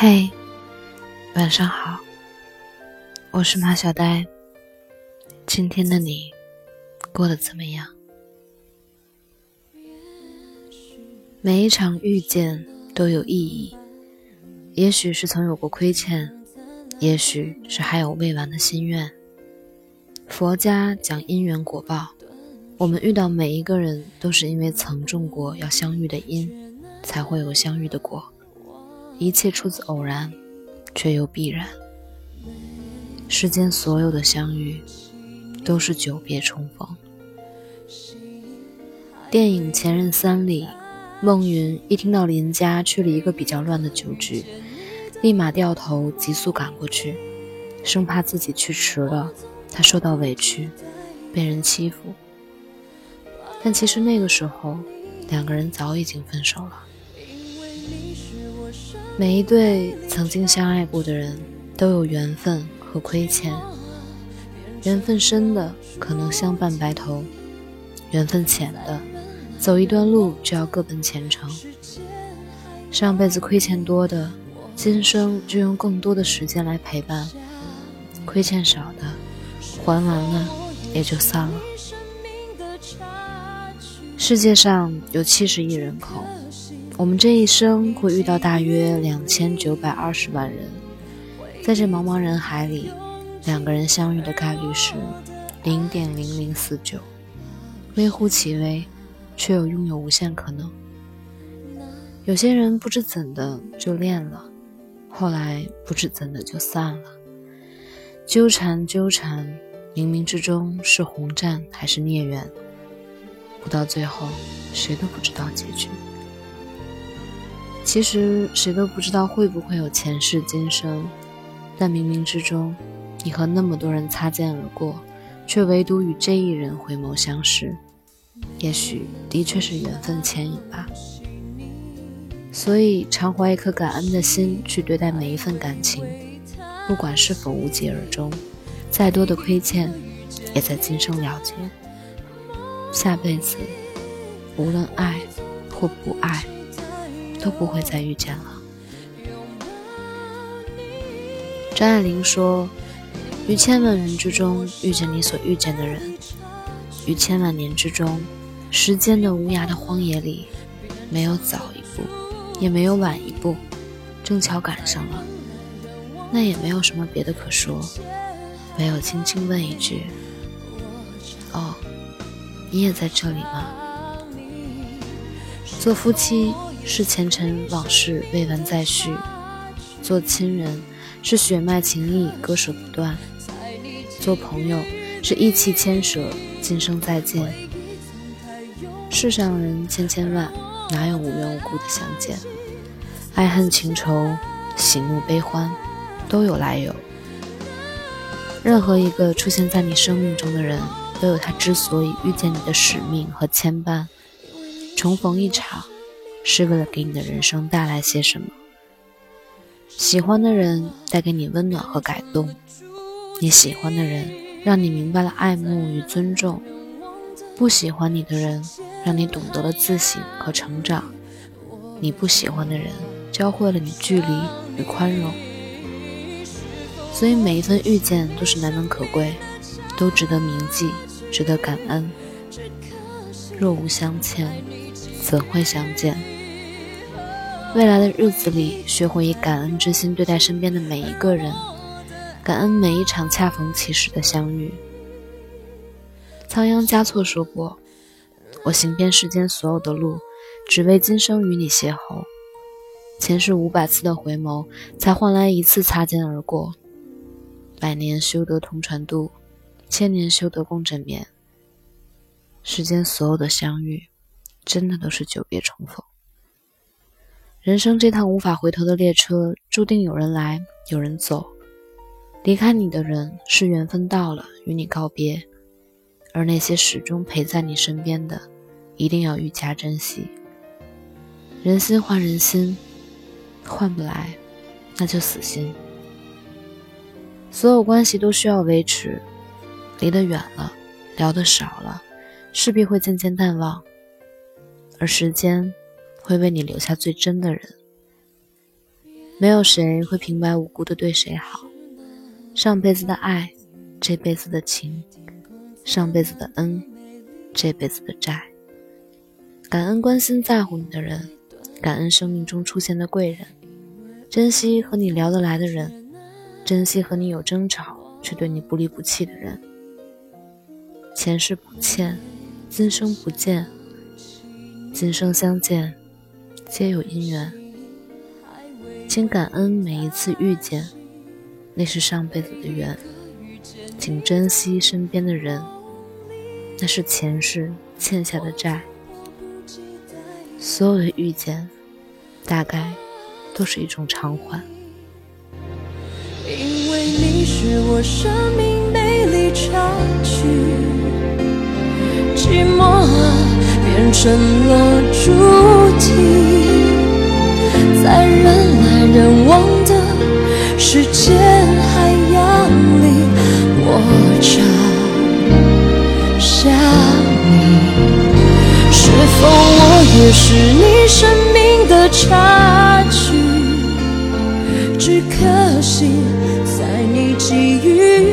嘿，晚上好，我是马小呆。今天的你过得怎么样？每一场遇见都有意义，也许是曾有过亏欠，也许是还有未完的心愿。佛家讲因缘果报，我们遇到每一个人，都是因为曾种过要相遇的因，才会有相遇的果。一切出自偶然，却又必然。世间所有的相遇，都是久别重逢。电影《前任三》里，孟云一听到林家去了一个比较乱的酒局，立马掉头急速赶过去，生怕自己去迟了，他受到委屈，被人欺负。但其实那个时候，两个人早已经分手了。每一对曾经相爱过的人，都有缘分和亏欠。缘分深的可能相伴白头，缘分浅的，走一段路就要各奔前程。上辈子亏欠多的，今生就用更多的时间来陪伴；亏欠少的，还完了也就散了。世界上有七十亿人口。我们这一生会遇到大约两千九百二十万人，在这茫茫人海里，两个人相遇的概率是零点零零四九，微乎其微，却又拥有无限可能。有些人不知怎的就恋了，后来不知怎的就散了，纠缠纠缠，冥冥之中是红战还是孽缘？不到最后，谁都不知道结局。其实谁都不知道会不会有前世今生，但冥冥之中，你和那么多人擦肩而过，却唯独与这一人回眸相视，也许的确是缘分牵引吧。所以，常怀一颗感恩的心去对待每一份感情，不管是否无疾而终，再多的亏欠，也在今生了结。下辈子，无论爱或不爱。都不会再遇见了。张爱玲说：“于千万人之中遇见你所遇见的人，于千万年之中，时间的无涯的荒野里，没有早一步，也没有晚一步，正巧赶上了。那也没有什么别的可说，唯有轻轻问一句：‘哦，你也在这里吗？’做夫妻。”是前尘往事未完再续，做亲人是血脉情谊割舍不断，做朋友是义气牵舍今生再见。世上人千千万，哪有无缘无故的相见？爱恨情仇、喜怒悲欢，都有来由。任何一个出现在你生命中的人，都有他之所以遇见你的使命和牵绊。重逢一场。是为了给你的人生带来些什么？喜欢的人带给你温暖和感动，你喜欢的人让你明白了爱慕与尊重，不喜欢你的人让你懂得了自省和成长，你不喜欢的人教会了你距离与宽容。所以每一份遇见都是难能可贵，都值得铭记，值得感恩。若无相欠，怎会相见？未来的日子里，学会以感恩之心对待身边的每一个人，感恩每一场恰逢其时的相遇。仓央嘉措说过：“我行遍世间所有的路，只为今生与你邂逅。前世五百次的回眸，才换来一次擦肩而过。百年修得同船渡，千年修得共枕眠。世间所有的相遇，真的都是久别重逢。”人生这趟无法回头的列车，注定有人来，有人走。离开你的人是缘分到了，与你告别；而那些始终陪在你身边的，一定要愈加珍惜。人心换人心，换不来，那就死心。所有关系都需要维持，离得远了，聊得少了，势必会渐渐淡忘，而时间。会为你留下最真的人。没有谁会平白无故的对谁好。上辈子的爱，这辈子的情；上辈子的恩，这辈子的债。感恩关心在乎你的人，感恩生命中出现的贵人，珍惜和你聊得来的人，珍惜和你有争吵却对你不离不弃的人。前世不欠，今生不见，今生相见，皆有因缘。请感恩每一次遇见，那是上辈子的缘；请珍惜身边的人，那是前世欠下的债。所有的遇见，大概都是一种偿还。因为你是我生命美丽插曲，寂寞变成了注定，在人来人往的时间海洋里，我找下你。是否我也是你生命的插曲？只可惜，在你给予。